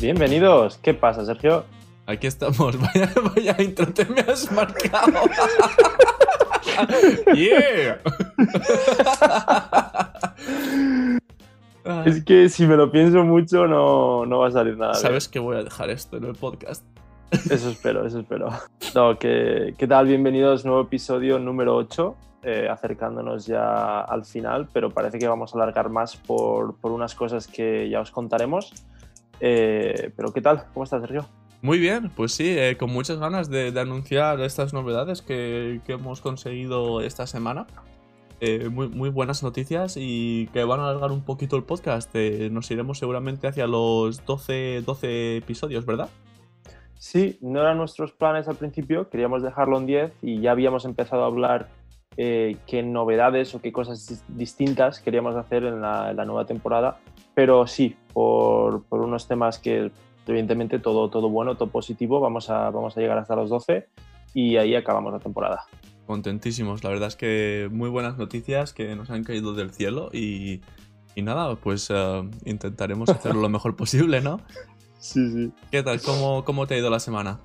Bienvenidos. ¿Qué pasa, Sergio? Aquí estamos. Vaya, vaya intro te me has marcado. yeah. Es que si me lo pienso mucho no, no va a salir nada. bien. Sabes que voy a dejar esto en el podcast. Eso espero, eso espero. No, ¿qué, qué tal? Bienvenidos, nuevo episodio número 8, eh, acercándonos ya al final, pero parece que vamos a alargar más por, por unas cosas que ya os contaremos. Eh, pero ¿qué tal? ¿Cómo estás, Sergio? Muy bien, pues sí, eh, con muchas ganas de, de anunciar estas novedades que, que hemos conseguido esta semana. Eh, muy, muy buenas noticias y que van a alargar un poquito el podcast. Eh, nos iremos seguramente hacia los 12, 12 episodios, ¿verdad? Sí, no eran nuestros planes al principio, queríamos dejarlo en 10 y ya habíamos empezado a hablar eh, qué novedades o qué cosas dis- distintas queríamos hacer en la, en la nueva temporada, pero sí, por, por unos temas que evidentemente todo, todo bueno, todo positivo, vamos a, vamos a llegar hasta los 12 y ahí acabamos la temporada. Contentísimos, la verdad es que muy buenas noticias que nos han caído del cielo y, y nada, pues eh, intentaremos hacerlo lo mejor posible, ¿no? Sí, sí. ¿Qué tal? ¿Cómo, cómo te ha ido la semana?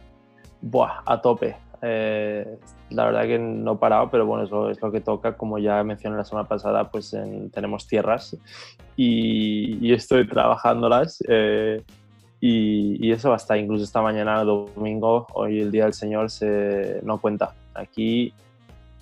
Buah, a tope. Eh, la verdad que no he parado, pero bueno, eso es lo que toca. Como ya mencioné la semana pasada, pues en- tenemos tierras y, y estoy trabajándolas. eh, y, y eso hasta incluso esta mañana, domingo, hoy el Día del Señor, se, no cuenta. Aquí,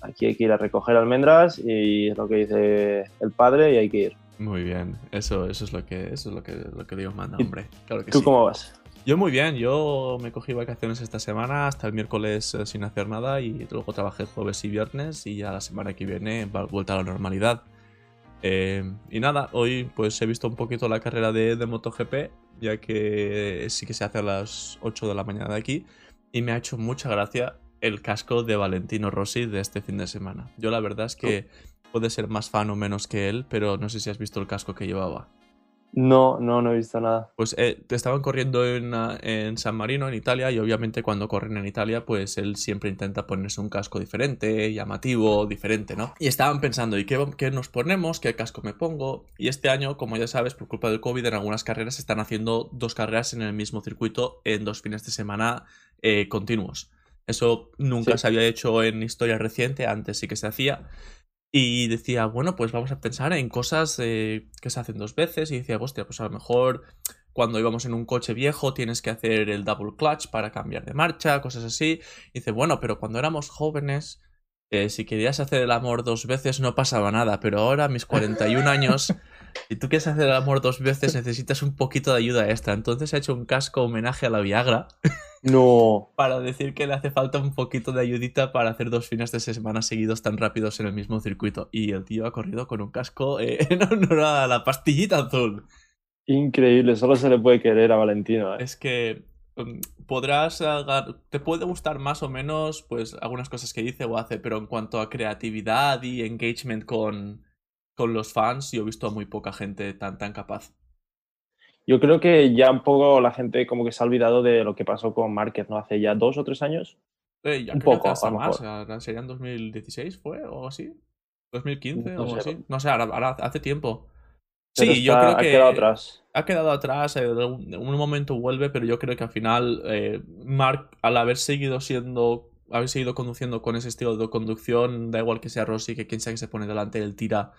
aquí hay que ir a recoger almendras y es lo que dice el padre y hay que ir. Muy bien, eso, eso es lo que, eso es lo que, lo que Dios manda, ¿Y hombre. Claro que ¿Tú sí. cómo vas? Yo muy bien, yo me cogí vacaciones esta semana hasta el miércoles eh, sin hacer nada y luego trabajé jueves y viernes y ya la semana que viene va vuelta a la normalidad. Eh, y nada, hoy pues he visto un poquito la carrera de, de MotoGP, ya que sí que se hace a las 8 de la mañana de aquí y me ha hecho mucha gracia el casco de Valentino Rossi de este fin de semana. Yo la verdad es que puede ser más fan o menos que él, pero no sé si has visto el casco que llevaba. No, no, no he visto nada. Pues eh, estaban corriendo en, en San Marino, en Italia, y obviamente cuando corren en Italia, pues él siempre intenta ponerse un casco diferente, llamativo, diferente, ¿no? Y estaban pensando, ¿y qué, qué nos ponemos? ¿Qué casco me pongo? Y este año, como ya sabes, por culpa del COVID, en algunas carreras se están haciendo dos carreras en el mismo circuito en dos fines de semana eh, continuos. Eso nunca Sí. se había hecho en historia reciente, antes sí que se hacía. Y decía, bueno, pues vamos a pensar en cosas eh, que se hacen dos veces. Y decía, hostia, pues a lo mejor cuando íbamos en un coche viejo tienes que hacer el double clutch para cambiar de marcha, cosas así. Y dice, bueno, pero cuando éramos jóvenes, eh, si querías hacer el amor dos veces no pasaba nada. Pero ahora, a mis 41 años, si tú quieres hacer el amor dos veces, necesitas un poquito de ayuda extra. Entonces he hecho un casco homenaje a la Viagra No, para decir que le hace falta un poquito de ayudita para hacer dos fines de semana seguidos tan rápidos en el mismo circuito. Y el tío ha corrido con un casco eh, en honor a la pastillita azul. increíble, solo se le puede querer a Valentino. ¿eh? Es que um, podrás agar- te puede gustar más o menos pues algunas cosas que dice o hace, pero en cuanto a creatividad y engagement con, con los fans, yo he visto a muy poca gente tan, tan capaz. Yo creo que ya un poco la gente como que se ha olvidado de lo que pasó con Márquez, ¿no? Hace ya dos o tres años. Eh, ya Un poco, hasta a lo más, mejor. ahora ¿serían 2016 fue o así? ¿2015 No o sé. así? No sé, ahora, ahora hace tiempo. Pero Sí, yo creo ha que quedado atrás. ha quedado atrás, eh, un, de un momento vuelve, pero yo creo que al final eh, Mark, al haber seguido siendo, haber seguido conduciendo con ese estilo de conducción, da igual que sea Rossi, que quien sea que se pone delante, él tira,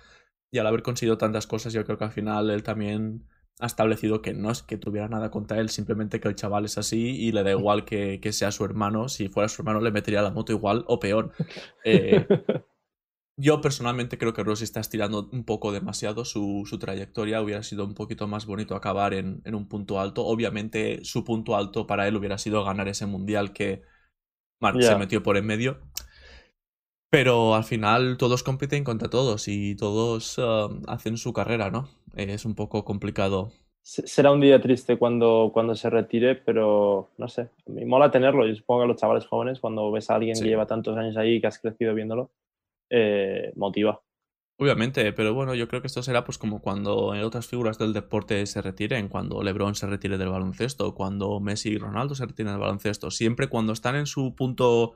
y al haber conseguido tantas cosas, yo creo que al final él también ha establecido que no es que tuviera nada contra él, simplemente que el chaval es así y le da igual que, que sea su hermano, si fuera su hermano le metería la moto igual o peor. Eh, yo personalmente creo que Rossi está estirando un poco demasiado su, su trayectoria. Hubiera sido un poquito más bonito acabar en, en un punto alto. Obviamente, su punto alto para él hubiera sido ganar ese mundial que Mark se metió por en medio. Pero al final todos compiten contra todos y todos um, hacen su carrera, ¿no? Es un poco complicado. Se- Será un día triste cuando, cuando se retire, pero no sé, me mola tenerlo. Yo supongo que a los chavales jóvenes, cuando ves a alguien Sí. que lleva tantos años ahí y que has crecido viéndolo, eh, motiva. Obviamente, pero bueno, yo creo que esto será pues como cuando en otras figuras del deporte se retiren, cuando LeBron se retire del baloncesto, cuando Messi y Ronaldo se retiren del baloncesto, siempre cuando están en su punto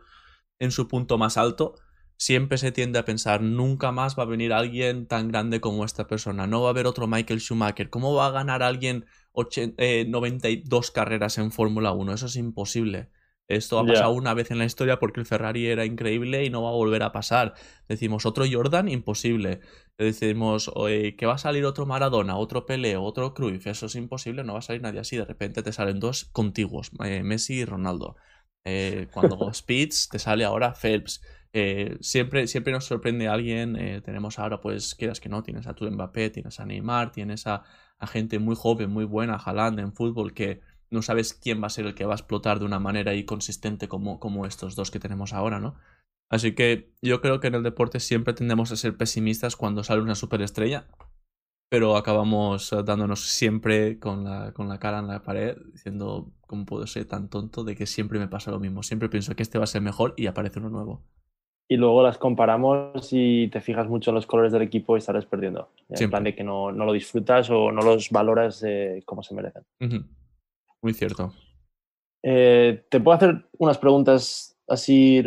en su punto más alto, siempre se tiende a pensar, nunca más va a venir alguien tan grande como esta persona, no va a haber otro Michael Schumacher, ¿cómo va a ganar alguien 92 eh, carreras en Fórmula 1. Eso es imposible. Esto ha pasado una vez en la historia porque el Ferrari era increíble y no va a volver a pasar. Decimos otro Jordan, imposible. Decimos que va a salir otro Maradona, otro Pelé, otro Cruyff. Eso es imposible, no va a salir nadie así. De repente te salen dos contiguos, eh, Messi y Ronaldo. Eh, cuando Speeds te sale ahora Phelps. Eh, siempre, siempre nos sorprende alguien. tenemos ahora, pues, quieras que no, tienes a tu Mbappé, tienes a Neymar, tienes a, gente muy joven, muy buena, Haaland en fútbol que no sabes quién va a ser el que va a explotar de una manera inconsistente como, como estos dos que tenemos ahora, ¿no? Así que yo creo que en el deporte siempre tendemos a ser pesimistas cuando sale una superestrella, pero acabamos eh, dándonos siempre con la, con la cara en la pared, diciendo, ¿cómo puedo ser tan tonto de que siempre me pasa lo mismo? Siempre pienso que este va a ser mejor y aparece uno nuevo. Y luego las comparamos y te fijas mucho en los colores del equipo y sales perdiendo. En plan de que no, no, lo disfrutas o no los valoras como se merecen. Muy cierto. Eh, te puedo hacer unas preguntas así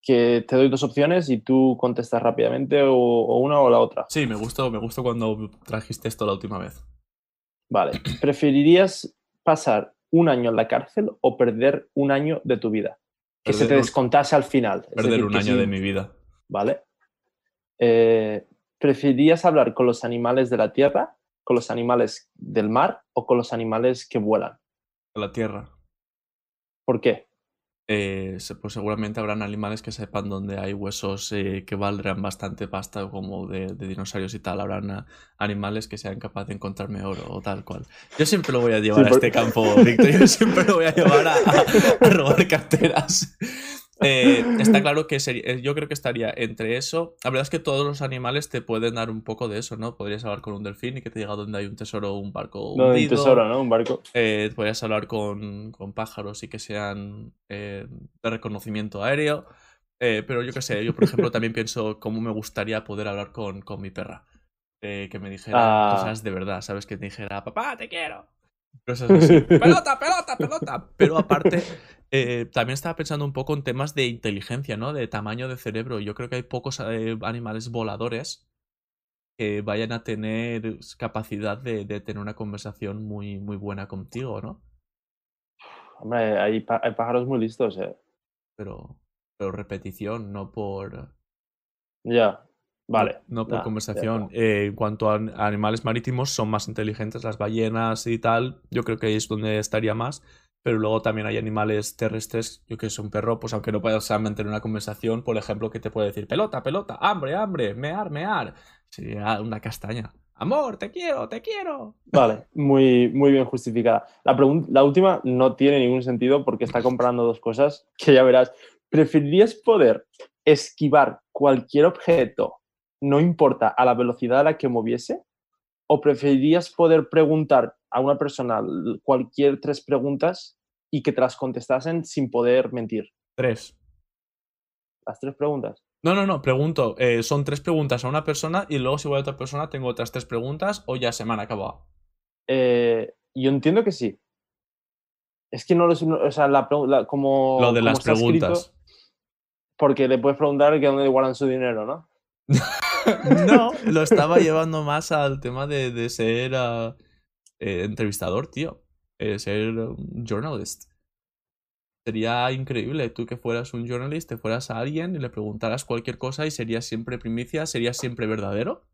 que te doy dos opciones y tú contestas rápidamente o, una o la otra. Sí, me gustó, me gustó cuando trajiste esto la última vez. Vale. ¿Preferirías pasar un año en la cárcel o perder un año de tu vida? Que se te descontase al final. Perder un año de mi vida. Vale. Eh, ¿Preferirías hablar con los animales de la tierra, con los animales del mar o con los animales que vuelan? la Tierra. ¿Por qué? Eh, pues seguramente habrán animales que sepan dónde hay huesos eh, que valdrán bastante pasta, como de, dinosaurios y tal. Habrán ah, animales que sean capaces de encontrarme oro o tal cual. Yo siempre lo voy a llevar a este campo, Víctor. Yo siempre lo voy a llevar a robar carteras. Eh, está claro que sería, eh, yo creo que estaría entre eso. La verdad es que todos los animales te pueden dar un poco de eso, ¿no? Podrías hablar con un delfín y que te diga dónde hay un tesoro o un barco. No, un tesoro, ¿no? Un barco. Eh, podrías hablar con, con, pájaros y que sean de reconocimiento aéreo. pero yo qué sé, yo por ejemplo también pienso cómo me gustaría poder hablar con, con mi perra. que me dijera ah. cosas de verdad, ¿sabes? Que te dijera, papá, te quiero. pelota, pelota, pelota. Pero aparte, eh, también estaba pensando un poco en temas de inteligencia, ¿no? De tamaño de cerebro. Yo creo que hay pocos eh, animales voladores que vayan a tener capacidad de, tener una conversación muy, muy buena contigo, ¿no? Hombre, hay, pájaros muy listos, ¿eh? Pero, pero repetición, no por... Ya, Vale. No, por conversación. Eh, en cuanto a animales marítimos, son más inteligentes las ballenas y tal. Yo creo que ahí es donde estaría más. Pero luego también hay animales terrestres, yo que es un perro, pues aunque no puedas mantener una conversación, por ejemplo, que te puede decir pelota, pelota, hambre, hambre, mear, mear. Sería una castaña. Amor, te quiero, te quiero. Vale, muy, muy bien justificada. La, la última no tiene ningún sentido porque está comparando dos cosas que ya verás. ¿Preferirías poder esquivar cualquier objeto no importa a la velocidad a la que moviese? ¿O preferirías poder preguntar a una persona cualquier tres preguntas y que te las contestasen sin poder mentir? Tres. ¿Las tres preguntas? No, no, no, pregunto. Eh, son tres preguntas a una persona y luego si voy a otra persona tengo otras tres preguntas o ya se me han acabado. Eh, yo entiendo que sí. Es que no lo sé, o sea, la, como... Lo de las preguntas. porque le puedes preguntar que dónde guardan su dinero, ¿no? no, lo estaba llevando más al tema de, ser ah, eh, entrevistador, tío. Eh, ser un journalist. Sería increíble tú que fueras un journalist, te fueras a alguien y le preguntaras cualquier cosa y sería siempre primicia, sería siempre verdadero.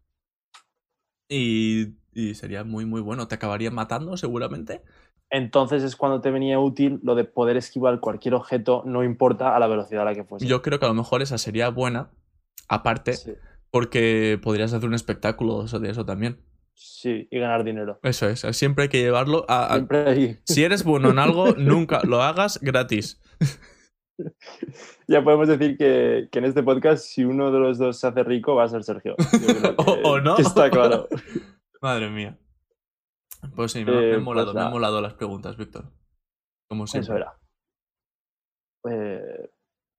Y, y sería muy, muy bueno. Te acabarían matando seguramente. Entonces es cuando te venía útil lo de poder esquivar cualquier objeto, no importa a la velocidad a la que fuese. Yo creo que a lo mejor esa sería buena, aparte, porque podrías hacer un espectáculo de eso también. Sí, y ganar dinero. Eso es, siempre hay que llevarlo a... Si eres bueno en algo, nunca lo hagas gratis. Ya podemos decir que, en este podcast, si uno de los dos se hace rico, va a ser Sergio. o, no. está claro. Madre mía. Pues sí, me, han eh, molado, pues molado las preguntas, Víctor. Como siempre. Eso era. Eh,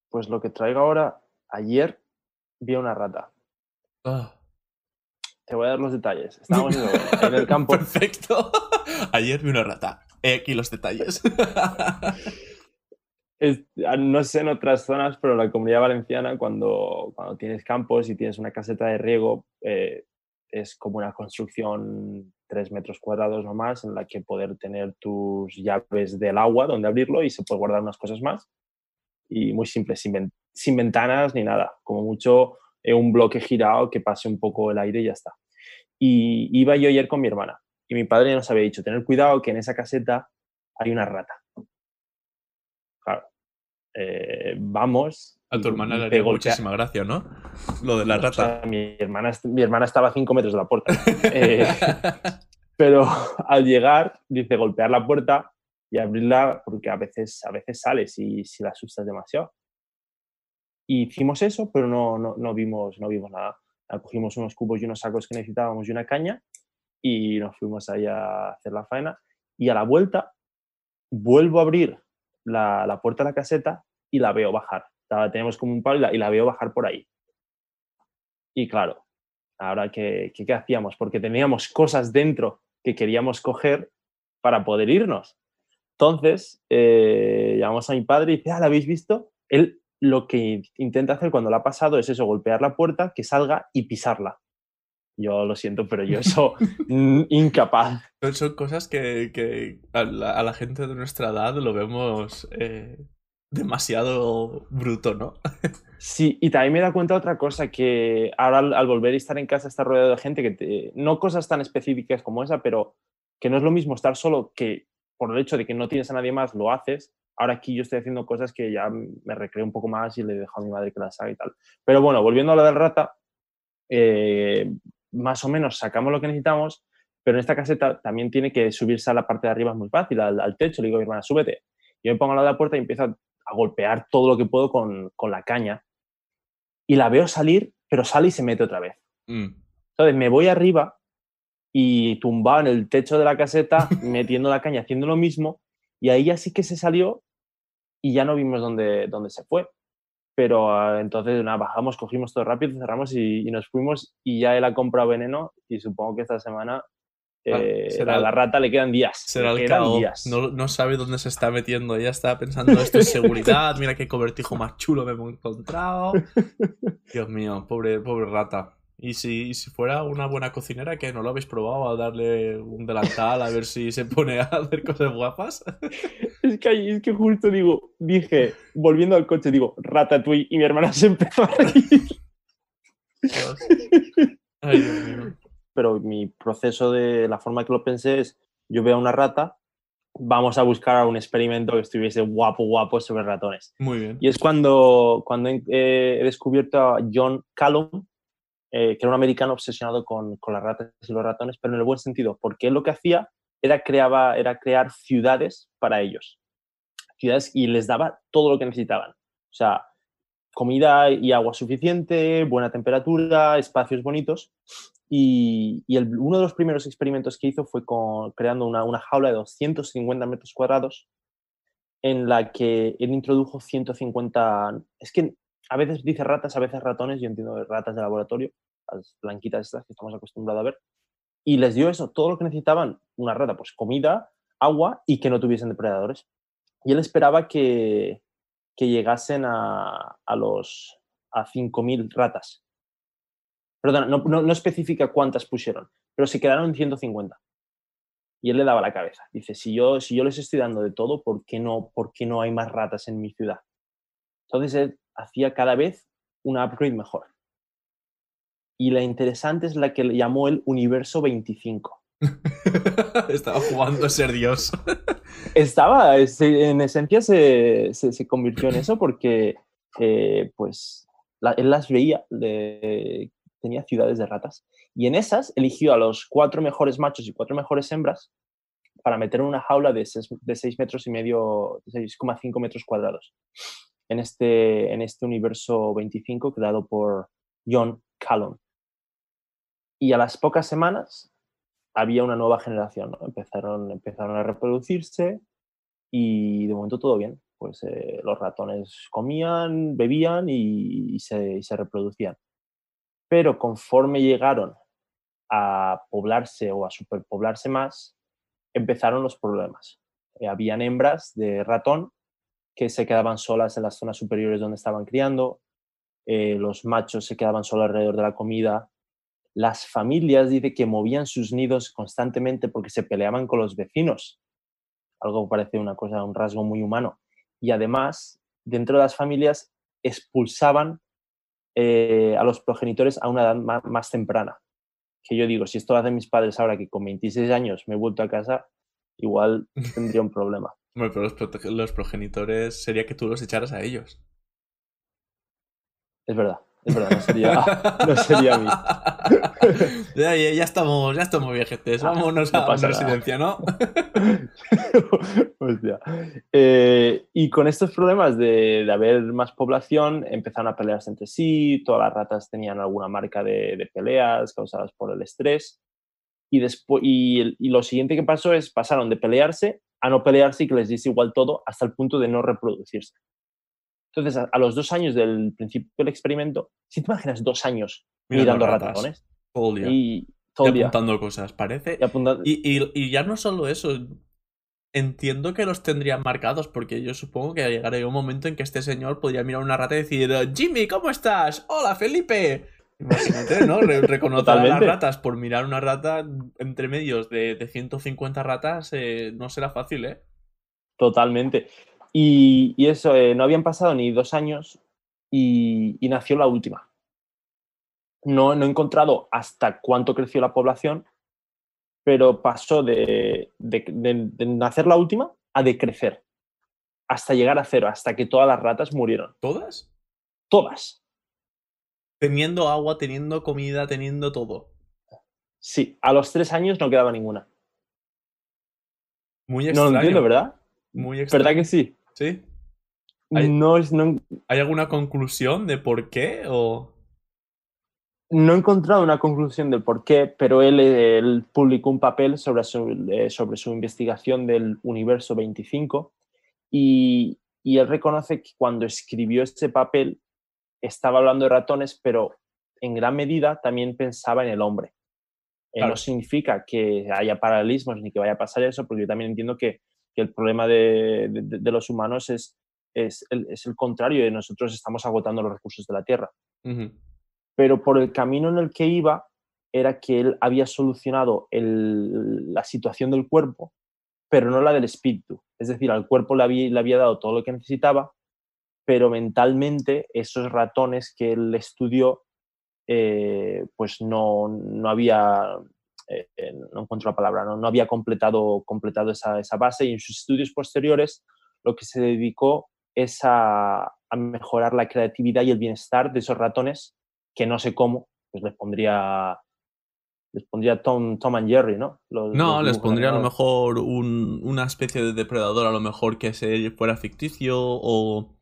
pues lo que traigo ahora, ayer vi una rata. Ah. Te voy a dar los detalles. Estábamos en el campo. Perfecto. Ayer vi una rata. He aquí los detalles. Ah, no sé en otras zonas, pero la comunidad valenciana, cuando, cuando tienes campos y tienes una caseta de riego, eh, es como una construcción 3 metros cuadrados o más en la que poder tener tus llaves del agua donde abrirlo y se puede guardar unas cosas más. Y muy simple, sin, sin ventanas ni nada. Como mucho un bloque girado que pase un poco el aire y ya está. Y iba yo ayer con mi hermana y mi padre nos había dicho, tener cuidado que en esa caseta hay una rata. Claro. Eh, vamos. A tu hermana le haría muchísima gracia, ¿no? Lo de la rata. mi, hermana, mi hermana estaba a cinco metros de la puerta. Eh, pero al llegar, dice golpear la puerta y abrirla porque a veces, a veces sales y si la asustas demasiado. Y hicimos eso, pero no, no, no, vimos, no vimos nada. Cogimos unos cubos y unos sacos que necesitábamos y una caña y nos fuimos ahí a hacer la faena. Y a la vuelta vuelvo a abrir la, la puerta de la caseta y la veo bajar. tenemos como un palo y la, veo bajar por ahí. Y claro, ahora, ¿qué, ¿qué, hacíamos? Porque teníamos cosas dentro que queríamos coger para poder irnos. Entonces, eh, llamamos a mi padre y dice, ah, ¿la habéis visto? Él lo que intenta hacer cuando la ha pasado es eso, golpear la puerta, que salga y pisarla. Yo lo siento, pero yo eso incapaz. Son cosas que, a, la, gente de nuestra edad lo vemos eh, demasiado bruto, ¿no? sí, y también me da cuenta otra cosa, que ahora al, volver y estar en casa está rodeado de gente que te, no cosas tan específicas como esa, pero que no es lo mismo estar solo que por el hecho de que no tienes a nadie más lo haces. Ahora aquí yo estoy haciendo cosas que ya me recreo un poco más y le dejo a mi madre que las haga y tal. Pero bueno, volviendo a lo del rata, eh, más o menos sacamos lo que necesitamos, pero en esta caseta también tiene que subirse a la parte de arriba, es muy fácil, al, techo. Le digo a mi hermana, súbete. Yo me pongo a la de la puerta y empiezo a, golpear todo lo que puedo con, la caña. Y la veo salir, pero sale y se mete otra vez. Mm. Entonces me voy arriba y tumbado en el techo de la caseta, metiendo la caña, haciendo lo mismo. Y ahí ya sí que se salió y ya no vimos dónde, dónde se fue pero ah, entonces nada, bajamos, cogimos todo rápido, cerramos y, nos fuimos y ya él ha comprado veneno y supongo que esta semana ah, eh, a la rata le quedan días. Será el días. No, no, sabe dónde se está metiendo, ya está pensando esto es seguridad, mira qué cobertijo más chulo me hemos encontrado. Dios mío, pobre, pobre rata. Y si, si fuera una buena cocinera, que no lo habéis probado a darle un delantal a ver si se pone a hacer cosas guapas. Es que, es que justo digo, dije, volviendo al coche, digo, ratatouille, y mi hermana se empezó a reír. Ay, Dios mío. Pero mi proceso de la forma que lo pensé es, yo veo una rata, vamos a buscar un experimento que estuviese guapo, guapo sobre ratones. Muy bien. Y es cuando, cuando he, he descubierto a John Callum, eh, que era un americano obsesionado con, con, las ratas y los ratones, pero en el buen sentido, porque lo que hacía era, creaba, era crear ciudades para ellos. Ciudades y les daba todo lo que necesitaban. O sea, comida y agua suficiente, buena temperatura, espacios bonitos. Y, uno de los primeros experimentos que hizo fue con, creando una, una jaula de 250 metros cuadrados en la que él introdujo 150, es que a veces dice ratas, a veces ratones, yo entiendo ratas de laboratorio, blanquitas estas que estamos acostumbrados a ver, y les dio eso, todo lo que necesitaban, una rata, pues comida, agua y que no tuviesen depredadores. Y él esperaba que, que llegasen a, a los a 5.000 ratas. Perdona, no, no, no, especifica cuántas pusieron, pero se quedaron en 150. Y él le daba la cabeza. Dice, si yo, si yo les estoy dando de todo, ¿por qué, no, ¿por qué no hay más ratas en mi ciudad? Entonces él hacía cada vez una upgrade mejor. Y la interesante es la que le llamó el Universo 25. Estaba jugando a ser Dios. Estaba, en esencia se, convirtió en eso porque eh, pues él las veía, tenía ciudades de ratas. Y en esas eligió a los cuatro mejores machos y cuatro mejores hembras para meter en una jaula de 6 metros y medio, 6,5 metros cuadrados en este, en este universo 25 creado por John Callum. Y a las pocas semanas había una nueva generación, empezaron, empezaron a reproducirse y de momento todo bien. Pues eh, los ratones comían, bebían y, se, reproducían. Pero conforme llegaron a poblarse o a superpoblarse más, empezaron los problemas. Eh, habían hembras de ratón que se quedaban solas en las zonas superiores donde estaban criando, eh, los machos se quedaban solos alrededor de la comida las familias dice que movían sus nidos constantemente porque se peleaban con los vecinos. Algo parece una cosa, un rasgo muy humano. Y además, dentro de las familias expulsaban eh, a los progenitores a una edad más, temprana. Que yo digo, si esto lo hacen mis padres ahora que con 26 años me he vuelto a casa, igual tendría un problema. Bueno, pero los, los progenitores sería que tú los echaras a ellos. Es verdad. Es verdad, no sería, no sería a mí. ya, ya, estamos, ya estamos viejetes. Ah, Vámonos a la residencia, ¿no? Hostia. Eh, y con estos problemas de, de, haber más población, empezaron a pelearse entre sí. Todas las ratas tenían alguna marca de, de peleas causadas por el estrés. Y, después, y, y, lo siguiente que pasó es pasaron de pelearse a no pelearse y que les diese igual todo hasta el punto de no reproducirse. Entonces, a, los dos años del principio del experimento, si te imaginas dos años mirando, ratones y todo el día. apuntando cosas, parece. Y, y, y, ya no solo eso, entiendo que los tendrían marcados, porque yo supongo que llegaría un momento en que este señor podría mirar una rata y decir, Jimmy, ¿cómo estás? Hola, Felipe. Imagínate, ¿no? reconocer a las ratas por mirar una rata entre medios de, de 150 ratas eh, no será fácil, ¿eh? Totalmente. Y, eso, eh, no habían pasado ni dos años y, nació la última. No, no, he encontrado hasta cuánto creció la población, pero pasó de, nacer la última a decrecer, hasta llegar a cero, hasta que todas las ratas murieron. ¿Todas? Todas. Teniendo agua, teniendo comida, teniendo todo. Sí, a los tres años no quedaba ninguna. Muy extraño. No lo entiendo, ¿verdad? Muy extraño. ¿Verdad que sí? ¿Sí? ¿Hay, no, no, ¿Hay alguna conclusión de por qué? O... No he encontrado una conclusión del por qué, pero él, él publicó un papel sobre su, eh, sobre su investigación del universo 25 y, y él reconoce que cuando escribió ese papel estaba hablando de ratones, pero en gran medida también pensaba en el hombre. Eh, no significa que haya paralelismos ni que vaya a pasar eso, porque yo también entiendo que que el problema de, de, los humanos es, es el, es, el, contrario, de nosotros estamos agotando los recursos de la Tierra. Pero por el camino en el que iba era que él había solucionado el, la situación del cuerpo, pero no la del espíritu. Es decir, al cuerpo le había, le había dado todo lo que necesitaba, pero mentalmente esos ratones que él estudió, eh, pues no, no había eh, no encuentro la palabra, no, no había completado, completado esa, esa, base y en sus estudios posteriores lo que se dedicó es a, a, mejorar la creatividad y el bienestar de esos ratones que no sé cómo, pues les pondría les pondría Tom, Tom and Jerry, ¿no? no, les pondría a lo mejor un, una especie de depredador, a lo mejor que se fuera ficticio o,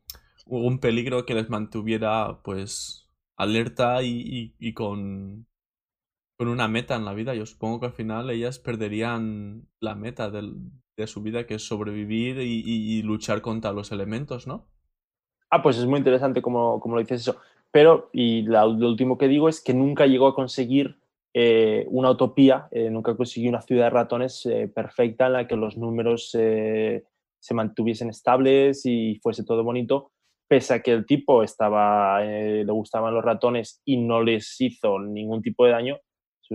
un peligro que les mantuviera pues alerta y, y con con una meta en la vida. Yo supongo que al final ellas perderían la meta de su vida, que es sobrevivir y, luchar contra los elementos, ¿no? Ah, pues es muy interesante como, como lo dices eso. Pero, y lo último que digo es que nunca llegó a conseguir eh, una utopía, eh, nunca consiguió una ciudad de ratones eh, perfecta en la que los números se mantuviesen estables y fuese todo bonito, pese a que el tipo estaba, le gustaban los ratones y no les hizo ningún tipo de daño,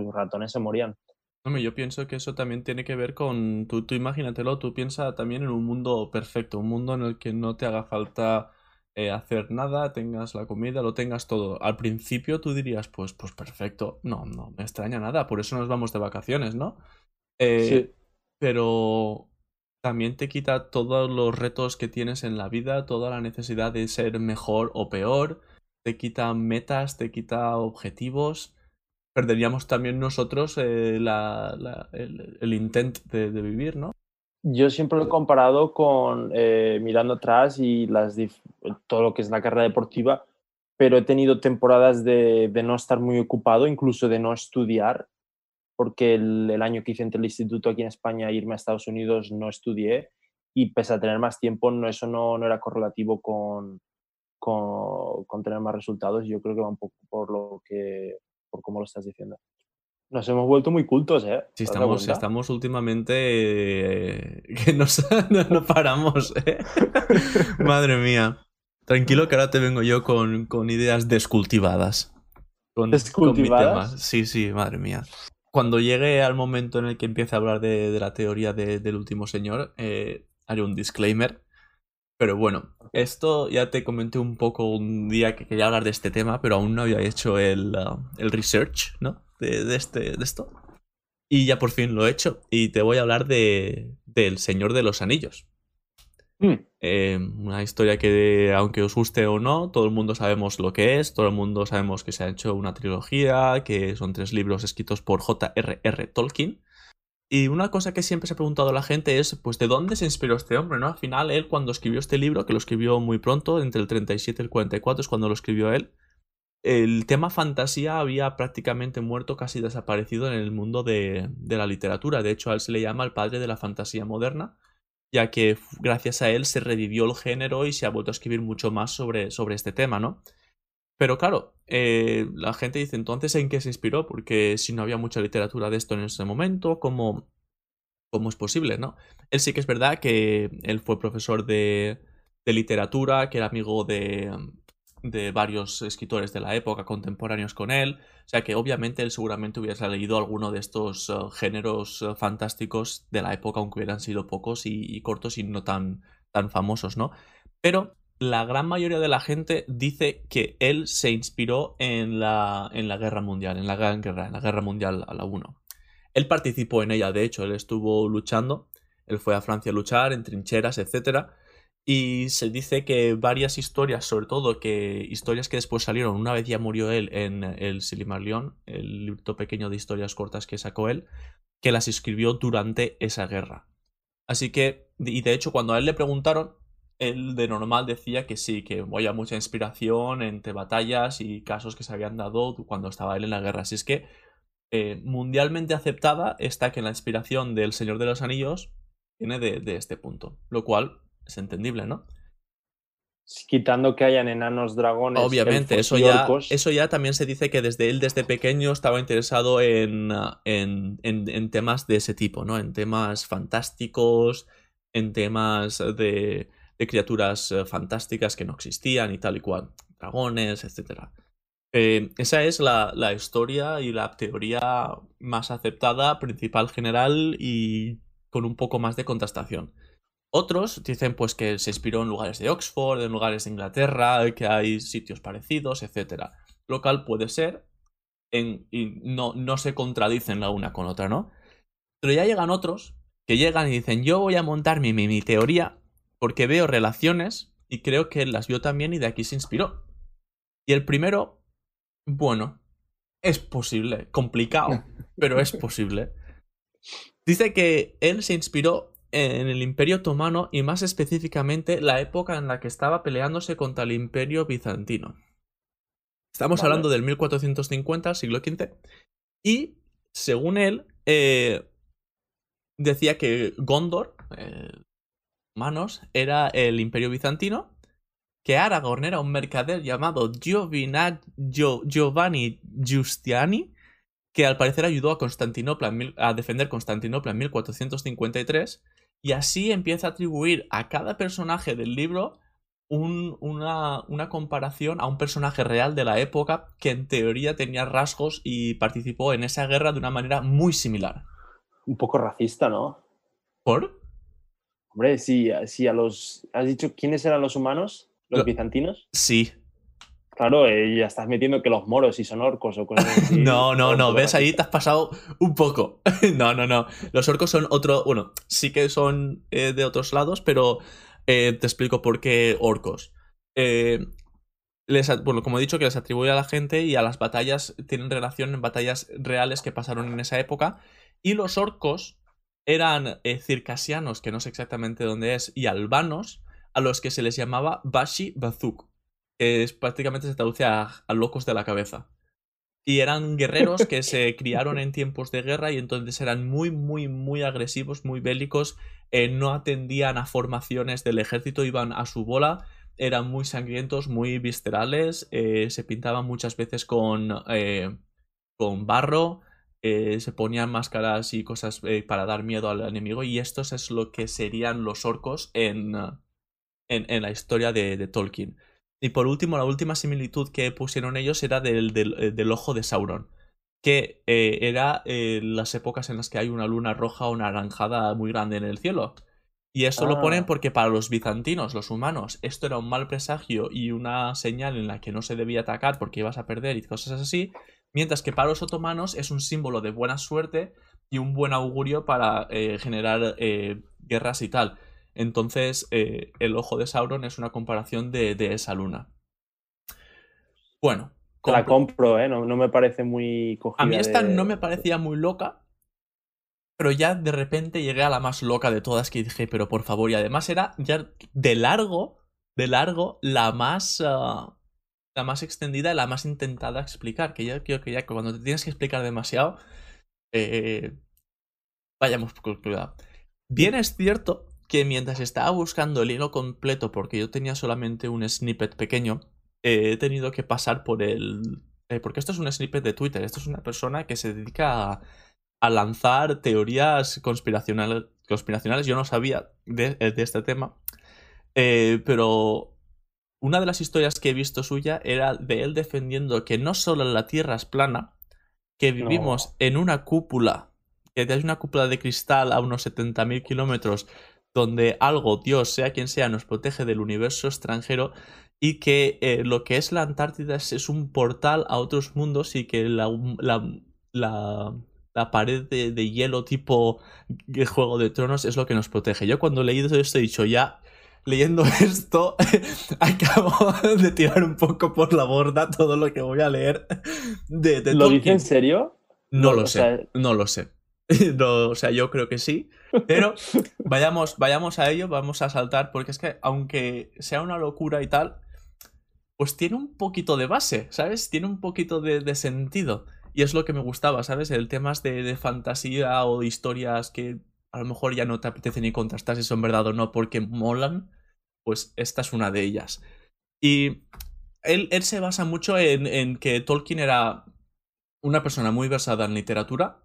sus ratones se morían. Hombre, yo pienso que eso también tiene que ver con, tú, tú imagínatelo, tú piensa también en un mundo perfecto, un mundo en el que no te haga falta eh, hacer nada, tengas la comida, lo tengas todo. Al principio tú dirías, pues, pues perfecto, no, no me extraña nada, por eso nos vamos de vacaciones, ¿no? Eh, sí. Pero también te quita todos los retos que tienes en la vida, toda la necesidad de ser mejor o peor, te quita metas, te quita objetivos perderíamos también nosotros eh, el, intento de, vivir, ¿no? Yo siempre lo he comparado con eh, mirando atrás y las todo lo que es la carrera deportiva, pero he tenido temporadas de, no estar muy ocupado, incluso de no estudiar, porque el, año que hice entre el instituto aquí en España e irme a Estados Unidos no estudié y pese a tener más tiempo, no, eso no, no era correlativo con, con, con, tener más resultados. Yo creo que va un poco por lo que por cómo lo estás diciendo. Nos hemos vuelto muy cultos, ¿eh? Sí, estamos, estamos últimamente eh, que nos, no, paramos, ¿eh? Madre mía. Tranquilo que ahora te vengo yo con, con ideas descultivadas. con, con mi tema. Sí, sí, madre mía. Cuando llegue al momento en el que empiece a hablar de, la teoría del último señor, eh, haré un disclaimer. Pero bueno, esto ya te comenté un poco un día que quería hablar de este tema, pero aún no había hecho el, uh, el research, ¿no? De, este, de esto. Y ya por fin lo he hecho. Y te voy a hablar de, del Señor de los Anillos. Hmm. Em, una historia que, aunque os guste o no, todo el mundo sabemos lo que es, todo el mundo sabemos que se ha hecho una trilogía, que son tres libros escritos por J.R.R. Tolkien. Y una cosa que siempre se ha preguntado la gente es, pues, ¿de dónde se inspiró este hombre, no? Al final, él cuando escribió este libro, que lo escribió muy pronto, entre el 37 y el 44 es cuando lo escribió él, el tema fantasía había prácticamente muerto, casi desaparecido en el mundo de, la literatura. De hecho, a él se le llama el padre de la fantasía moderna, ya que gracias a él se revivió el género y se ha vuelto a escribir mucho más sobre, sobre este tema, ¿no? Pero claro, eh, la gente dice entonces en qué se inspiró, porque si no había mucha literatura de esto en ese momento, ¿cómo, cómo es posible, no? Él sí que es verdad que él fue profesor de, literatura, que era amigo de, de varios escritores de la época contemporáneos con él. O sea que obviamente él seguramente hubiese leído alguno de estos eh, géneros eh, fantásticos de la época, aunque hubieran sido pocos y, cortos y no tan, tan famosos, ¿no? Pero la gran mayoría de la gente dice que él se inspiró en la, en la guerra mundial, en la gran guerra, en la guerra mundial a la 1. Él participó en ella, de hecho, él estuvo luchando, él fue a Francia a luchar en trincheras, etcétera y se dice que varias historias, sobre todo que historias que después salieron, una vez ya murió él en el Silmarillion, el libro pequeño de historias cortas que sacó él, que las escribió durante esa guerra. Así que, y de hecho, cuando a él le preguntaron, él de normal decía que sí, que había mucha inspiración entre batallas y casos que se habían dado cuando estaba él en la guerra. Así es que, eh, mundialmente aceptada está que la inspiración del Señor de los Anillos viene de, de este punto, lo cual es entendible, ¿no? Quitando que hayan enanos dragones. Obviamente, eso ya, eso ya también se dice que desde él, desde pequeño, estaba interesado en, en, en, temas de ese tipo, ¿no? En temas fantásticos, en temas de, de, criaturas eh, fantásticas que no existían y tal y cual. Dragones, etc. Eh, esa es la, historia y la teoría más aceptada, principal, general y con un poco más de contrastación. Otros dicen pues que se inspiró en lugares de Oxford, en lugares de Inglaterra, que hay sitios parecidos, etc. Lo cual puede ser en, y no, no se contradicen la una con otra, ¿no? Pero ya llegan otros que llegan y dicen yo voy a montar mi, mi, mi teoría porque veo relaciones y creo que él las vio también y de aquí se inspiró. Y el primero, bueno, es posible, complicado, pero es posible. Dice que él se inspiró en el Imperio Otomano y más específicamente la época en la que estaba peleándose contra el Imperio Bizantino. Estamos hablando del 1450, siglo XV, y según él, eh, decía que Gondor, eh, manos, era el Imperio Bizantino, que Aragorn era un mercader llamado Giovanni Giustiani, que al parecer ayudó a Constantinopla a defender Constantinopla en 1453 y así empieza a atribuir a cada personaje del libro una, una, comparación a un personaje real de la época que en teoría tenía rasgos y participó en esa guerra de una manera muy similar. Un poco racista, ¿no? ¿Por? Hombre, sí, sí a los... ¿Has dicho quiénes eran los humanos? ¿Los bizantinos? Sí, Claro, eh, ya estás metiendo que los moros y son orcos o cosas así. no, no, no, ves ahí te has pasado un poco. no, no, no. Los orcos son otro, bueno, sí que son eh, de otros lados, pero eh, te explico por qué orcos. Les, bueno, como he dicho, que les atribuye a la gente y a las batallas, tienen relación en batallas reales que pasaron en esa época. Y los orcos eran circasianos, que no sé exactamente dónde es, y albanos, a los que se les llamaba Bashi Bazuk es, prácticamente se traduce a, locos de la cabeza. Y eran guerreros que se criaron en tiempos de guerra y entonces eran muy, muy, muy agresivos, muy bélicos, eh, no atendían a formaciones del ejército, iban a su bola, eran muy sangrientos, muy viscerales, eh, se pintaban muchas veces con, eh, con barro, se ponían máscaras y cosas para dar miedo al enemigo y estos es lo que serían los orcos en, en, la historia de Tolkien. Y por último, la última similitud que pusieron ellos era del, del, ojo de Sauron, que era las épocas en las que hay una luna roja o naranjada muy grande en el cielo. Y esto lo ponen ah. porque para los bizantinos, los humanos, esto era un mal presagio y una señal en la que no se debía atacar porque ibas a perder y cosas así. Mientras que para los otomanos es un símbolo de buena suerte y un buen augurio para eh, generar eh, guerras y tal. Entonces, eh, el ojo de Sauron es una comparación de, esa luna. Bueno. La compro, ¿eh? No, me parece muy A mí esta no me parecía muy loca, pero ya de repente llegué a la más loca de todas que dije, pero por favor, y además era ya de largo, de largo, la más... Ah, la más extendida la más intentada explicar. Que yo creo que ya cuando te tienes que explicar demasiado, eh, vayamos con cuidado. Bien es cierto que mientras estaba buscando el hilo completo, porque yo tenía solamente un snippet pequeño, he tenido que pasar por el... Eh, porque esto es un snippet de Twitter, esto es una persona que se dedica a a lanzar teorías conspiracionales. conspiracionales. Yo no sabía de, eh, este tema, eh, pero una de las historias que he visto suya era de él defendiendo que no solo la Tierra es plana, que vivimos en una cúpula, que es una cúpula de cristal a unos 70.000 kilómetros, donde algo, Dios, sea quien sea, nos protege del universo extranjero y que eh, lo que es la Antártida es, un portal a otros mundos y que la, la la pared de, hielo tipo Juego de Tronos es lo que nos protege. Yo cuando he leído esto he dicho ya, leyendo esto, acabo de tirar un poco por la borda todo lo que voy a leer de, ¿Lo dice en serio? No, lo sé, no lo sé. o sea, yo creo que sí, pero vayamos, vayamos a ello, vamos a saltar, porque es que aunque sea una locura y tal, pues tiene un poquito de base, ¿sabes? Tiene un poquito de sentido. Y es lo que me gustaba, ¿sabes? El tema de, de fantasía o historias que a lo mejor ya no te apetece ni contrastar si son verdad o no porque molan, pues esta es una de ellas. Y él, él se basa mucho en, en, que Tolkien era una persona muy versada en literatura,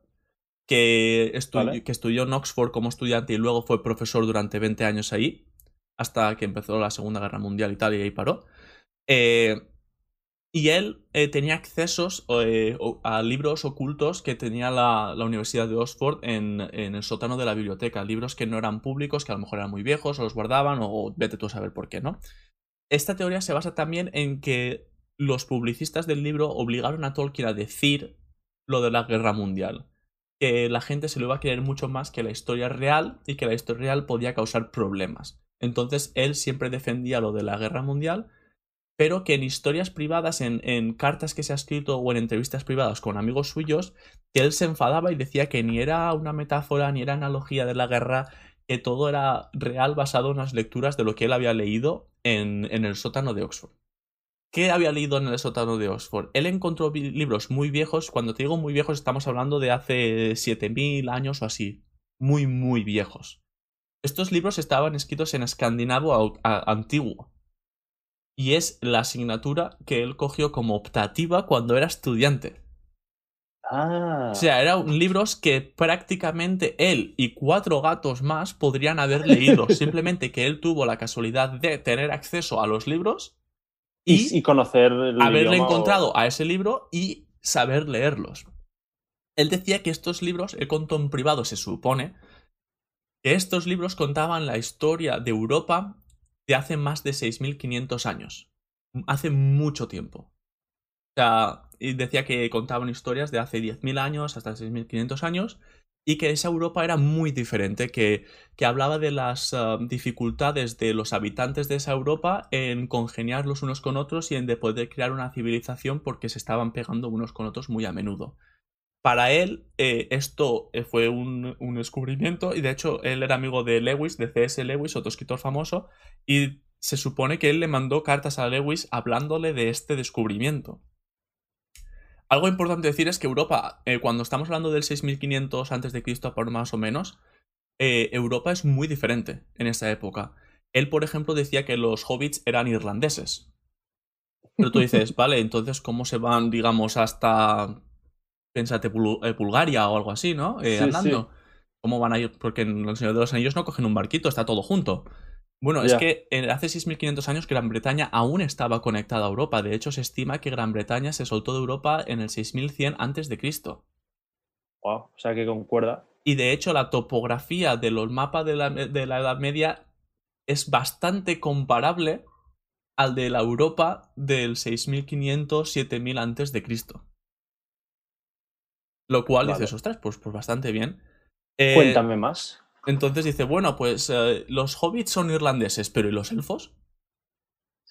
que, que estudió en Oxford como estudiante y luego fue profesor durante 20 años ahí, hasta que empezó la Segunda Guerra Mundial y tal, y ahí paró. Eh, y él eh, tenía accesos eh, a libros ocultos que tenía la, Universidad de Oxford en, el sótano de la biblioteca. Libros que no eran públicos, que a lo mejor eran muy viejos, o los guardaban, o vete tú a saber por qué, ¿no? Esta teoría se basa también en que los publicistas del libro obligaron a Tolkien a decir lo de la guerra mundial. Que la gente se lo iba a creer mucho más que la historia real y que la historia real podía causar problemas. Entonces él siempre defendía lo de la guerra mundial pero que en historias privadas, en, cartas que se ha escrito o en entrevistas privadas con amigos suyos, que él se enfadaba y decía que ni era una metáfora ni era analogía de la guerra, que todo era real basado en las lecturas de lo que él había leído en, en el sótano de Oxford. ¿Qué había leído en el sótano de Oxford? Él encontró libros muy viejos, cuando te digo muy viejos estamos hablando de hace 7000 años o así, muy, muy viejos. Estos libros estaban escritos en escandinavo antiguo, y es la asignatura que él cogió como optativa cuando era estudiante. Ah. O sea, eran libros que prácticamente él y cuatro gatos más podrían haber leído. Simplemente que él tuvo la casualidad de tener acceso a los libros y, y conocer haberle encontrado a ese libro y saber leerlos. Él decía que estos libros, él contó en privado, se supone, que estos libros contaban la historia de Europa de hace más de 6.500 años. Hace mucho tiempo. O sea, decía que contaban historias de hace 10.000 años hasta 6.500 años y que esa Europa era muy diferente, que, que hablaba de las ah, dificultades de los habitantes de esa Europa en congeniar los unos con otros y en de poder crear una civilización porque se estaban pegando unos con otros muy a menudo para él eh, esto eh, fue un, descubrimiento y de hecho él era amigo de Lewis, de C.S. Lewis, otro escritor famoso, y se supone que él le mandó cartas a Lewis hablándole de este descubrimiento. Algo importante decir es que Europa, eh, cuando estamos hablando del 6500 a.C. por más o menos, Europa es muy diferente en esa época. Él, por ejemplo, decía que los hobbits eran irlandeses. Pero tú dices, vale, entonces, ¿cómo se van, digamos, hasta Pénsate eh, Bulgaria o algo así, ¿no? Eh, andando. ¿Cómo van a ir? Porque en El Señor de los Anillos no cogen un barquito, está todo junto. Bueno, es que eh, hace 6.500 años Gran Bretaña aún estaba conectada a Europa. De hecho, se estima que Gran Bretaña se soltó de Europa en el 6100 antes de Cristo. Wow, o sea que concuerda. Y de hecho, la topografía de los mapas de la, de la Edad Media es bastante comparable al de la Europa del 6500-7000 antes de Cristo. Lo cual Vale. dices, ostras, pues, pues bastante bien. Eh, Cuéntame más. Entonces dice, bueno, pues eh, los hobbits son irlandeses, pero ¿y los elfos?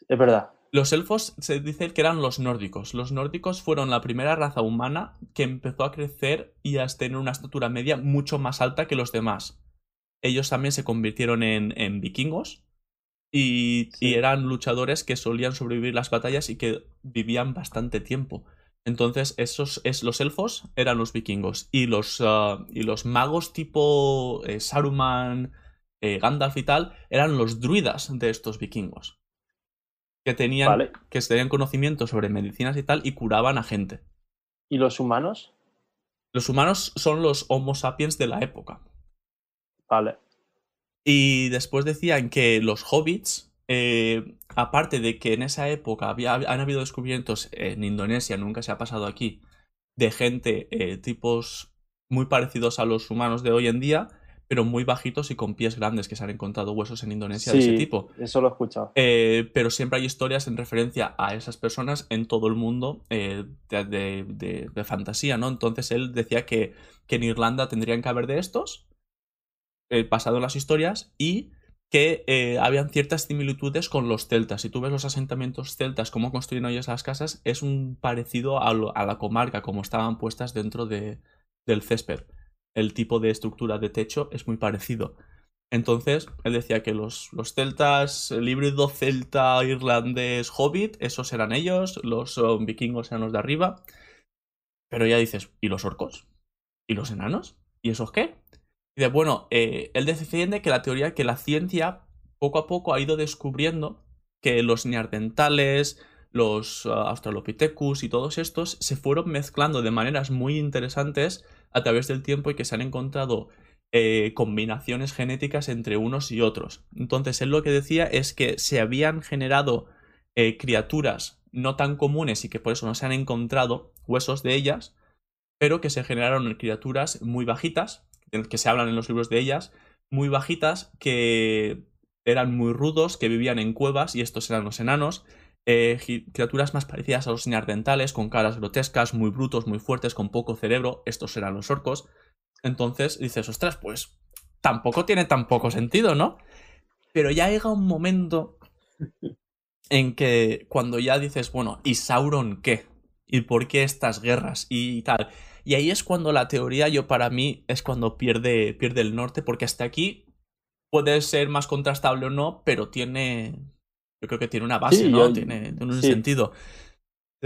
Es verdad. Los elfos se dice que eran los nórdicos. Los nórdicos fueron la primera raza humana que empezó a crecer y a tener una estatura media mucho más alta que los demás. Ellos también se convirtieron en, en vikingos y, eran luchadores que solían sobrevivir las batallas y que vivían bastante tiempo. Entonces, esos es, los elfos eran los vikingos y los, ah, y los magos tipo eh, Saruman, eh, Gandalf y tal eran los druidas de estos vikingos. Que tenían, Vale. que tenían conocimiento sobre medicinas y tal y curaban a gente. ¿Y los humanos? Los humanos son los Homo sapiens de la época. Vale. Y después decían que los hobbits, eh, aparte de que en esa época había, han habido descubrimientos en Indonesia, nunca se ha pasado aquí, de gente, eh, tipos muy parecidos a los humanos de hoy en día, pero muy bajitos y con pies grandes, que se han encontrado huesos en Indonesia de ese tipo. eso lo he escuchado. Eh, pero siempre hay historias en referencia a esas personas en todo el mundo eh, de, de- de- de fantasía, ¿no? Entonces él decía que, que en Irlanda tendrían que haber de estos, eh, basado en las historias, y que eh, habían ciertas similitudes con los celtas. Si tú ves los asentamientos celtas, cómo construyen ellos las casas, es un parecido a, la comarca, como estaban puestas dentro de, del césped. El tipo de estructura de techo es muy parecido. Entonces, él decía que los, los celtas, el híbrido celta irlandés hobbit, esos eran ellos, los eh, vikingos eran los de arriba. Pero ya dices, ¿y los orcos? ¿Y los enanos? ¿Y esos qué? De, bueno, eh, él defiende que la teoría, que la ciencia poco a poco ha ido descubriendo que los neandertales, los uh, Australopithecus y todos estos se fueron mezclando de maneras muy interesantes a través del tiempo y que se han encontrado eh, combinaciones genéticas entre unos y otros. Entonces, él lo que decía es que se habían generado eh, criaturas no tan comunes y que por eso no se han encontrado huesos de ellas, pero que se generaron criaturas muy bajitas, que se hablan en los libros de ellas, muy bajitas, que eran muy rudos, que vivían en cuevas, y estos eran los enanos, eh, criaturas más parecidas a los neandertales, con caras grotescas, muy brutos, muy fuertes, con poco cerebro, estos eran los orcos. Entonces dices, ostras, pues tampoco tiene tan poco sentido, ¿no? Pero ya llega un momento en que cuando ya dices, bueno, ¿y Sauron qué? ¿Y por qué estas guerras? Y tal. Y ahí es cuando la teoría, yo para mí, es cuando pierde, pierde el norte, porque hasta aquí puede ser más contrastable o no, pero tiene. Yo creo que tiene una base, Sí, ¿no? yo- tiene, tiene un sí. sentido.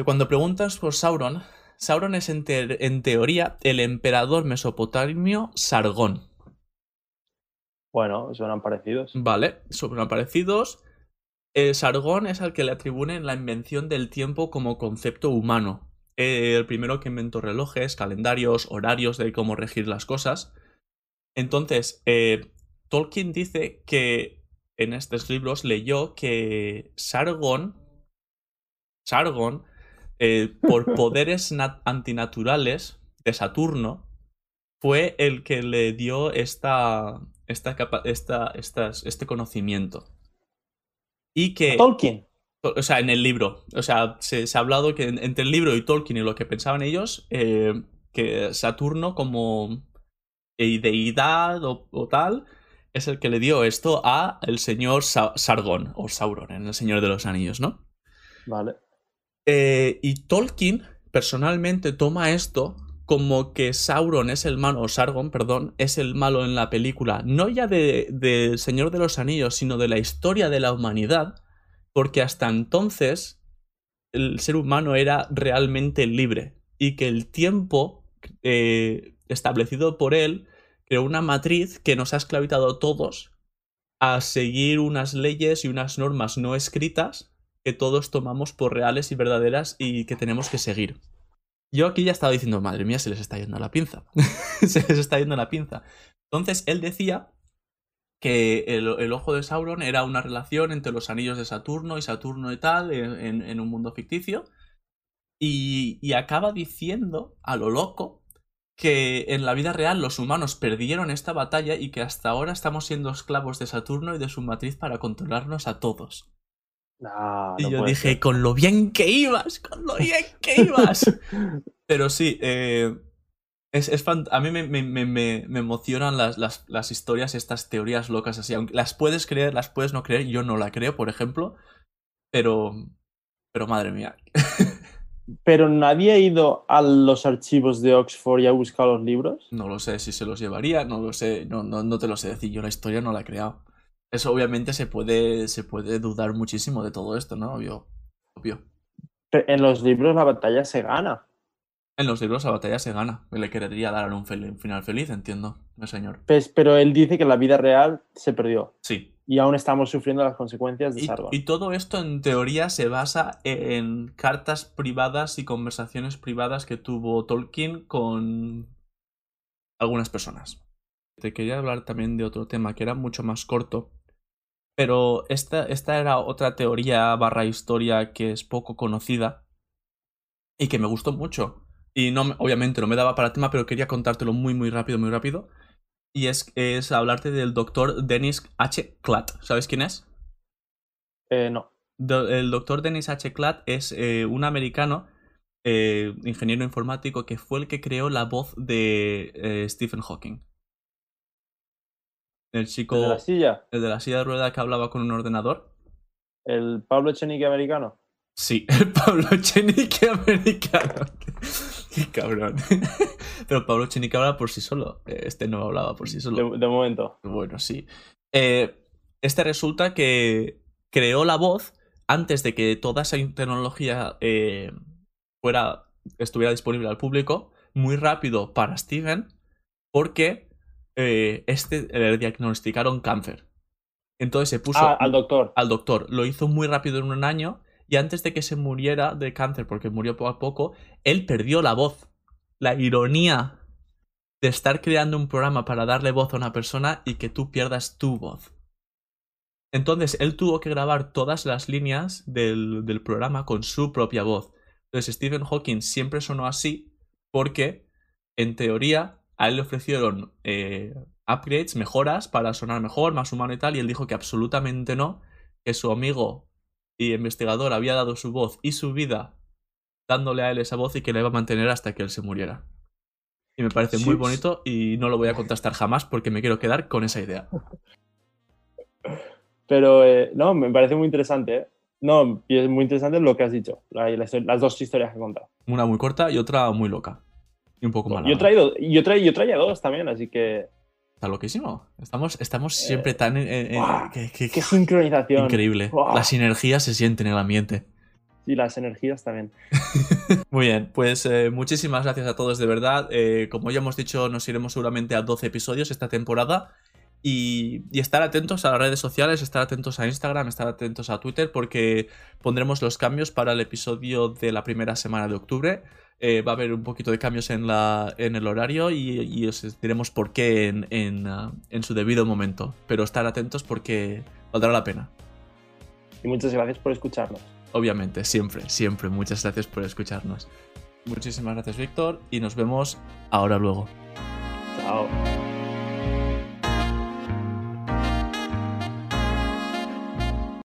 Cuando preguntas por Sauron, Sauron es en, te- en teoría el emperador mesopotamio Sargón. Bueno, suenan parecidos. Vale, son parecidos. Eh, Sargón es al que le atribuyen la invención del tiempo como concepto humano. Eh, el primero que inventó relojes, calendarios, horarios de cómo regir las cosas. Entonces, eh, Tolkien dice que en estos libros leyó que Sargón, Sargón, eh, por poderes nat- antinaturales de Saturno, fue el que le dio esta, esta, capa- esta, este conocimiento. Y que, Tolkien. O sea, en el libro, o sea, se, se ha hablado que en- entre el libro y Tolkien y lo que pensaban ellos, eh, que Saturno como eh, deidad o, o tal, es el que le dio esto a el señor Sa- Sargón, o Sauron, en El Señor de los Anillos, ¿no? Vale. Eh, y Tolkien personalmente toma esto como que Sauron es el malo, o Sargon, perdón, es el malo en la película, no ya de, de Señor de los Anillos, sino de la historia de la humanidad, porque hasta entonces el ser humano era realmente libre y que el tiempo eh, establecido por él creó una matriz que nos ha esclavizado a todos a seguir unas leyes y unas normas no escritas que todos tomamos por reales y verdaderas y que tenemos que seguir. Yo aquí ya estaba diciendo, madre mía, se les está yendo la pinza. se les está yendo la pinza. Entonces él decía que el, ojo de Sauron era una relación entre los anillos de Saturno y Saturno y tal, en, un mundo ficticio. Y, y, acaba diciendo, a lo loco, que en la vida real los humanos perdieron esta batalla y que hasta ahora estamos siendo esclavos de Saturno y de su matriz para controlarnos a todos. y yo dije, con lo bien que ibas, con lo bien que ibas. Pero sí, eh, es, es a mí me, me, me, me emocionan las, las, las, historias, estas teorías locas así. Aunque las puedes creer, las puedes no creer. Yo no la creo, por ejemplo. Pero. Pero madre mía. ¿Pero nadie ha ido a los archivos de Oxford y ha buscado los libros? No lo sé si se los llevaría, no lo sé, no, no, no te lo sé decir. Yo la historia no la he creado. Eso obviamente se puede, se puede dudar muchísimo de todo esto, ¿no? Obvio. Obvio. en los libros la batalla se gana. En los libros la batalla se gana. Le querría dar un, final feliz, entiendo, señor. Pues, pero él dice que la vida real se perdió. Sí. Y aún estamos sufriendo las consecuencias de y, Y todo esto en teoría se basa en cartas privadas y conversaciones privadas que tuvo Tolkien con algunas personas. Te quería hablar también de otro tema que era mucho más corto. Pero esta, esta era otra teoría barra historia que es poco conocida y que me gustó mucho y no, obviamente no me daba para el tema, pero quería contártelo muy, muy rápido, muy rápido. Y es, es hablarte del doctor Dennis H. Klatt. ¿Sabes quién es? Eh, no. el doctor Dennis H. Klatt es eh, un americano, eh, ingeniero informático, que fue el que creó la voz de Stephen Hawking. El chico. ¿El de la silla? El de la silla de rueda que hablaba con un ordenador. ¿El Pablo Echenique americano? Sí, el Pablo Echenique americano. Qué cabrón. Pero Pablo Chenique habla por sí solo. Este no hablaba por sí solo. De, momento. Bueno, sí. Eh, este resulta que creó la voz antes de que toda esa tecnología eh, fuera, estuviera disponible al público, muy rápido para Steven, porque eh, este le diagnosticaron cáncer. Entonces se puso ah, al doctor. Al doctor. Lo hizo muy rápido en un año y antes de que se muriera de cáncer, porque murió poco a poco, él perdió la voz. La ironía de estar creando un programa para darle voz a una persona y que tú pierdas tu voz. Entonces él tuvo que grabar todas las líneas del, del programa con su propia voz. Entonces Stephen Hawking siempre sonó así porque, en teoría, a él le ofrecieron eh, upgrades, mejoras para sonar mejor, más humano y tal, y él dijo que absolutamente no, que su amigo y investigador había dado su voz y su vida dándole a él esa voz y que la iba a mantener hasta que él se muriera. Y me parece muy bonito y no lo voy a contestar jamás porque me quiero quedar con esa idea. Pero eh, no, me parece muy interesante. ¿eh? No, es muy interesante lo que has dicho, las, dos historias que he contado. Una muy corta y otra muy loca. Y un poco mala. Yo, traído, yo, yo traía dos también, así que Está loquísimo. Estamos, estamos siempre eh, tan. En, qué, sincronización. Increíble. Las energías se sienten en el ambiente. Y las energías también. Muy bien, pues eh, muchísimas gracias a todos de verdad. Eh, como ya hemos dicho, nos iremos seguramente a 12 episodios esta temporada. Y, y, estar atentos a las redes sociales, estar atentos a Instagram, estar atentos a Twitter, porque pondremos los cambios para el episodio de la primera semana de octubre. Eh, va a haber un poquito de cambios en, la, en el horario y, os diremos por qué en, ah, en, su debido momento. Pero estar atentos porque valdrá la pena. Y muchas gracias por escucharnos. Obviamente, siempre, siempre. Muchas gracias por escucharnos. Muchísimas gracias, Víctor, y nos vemos ahora luego. Chao.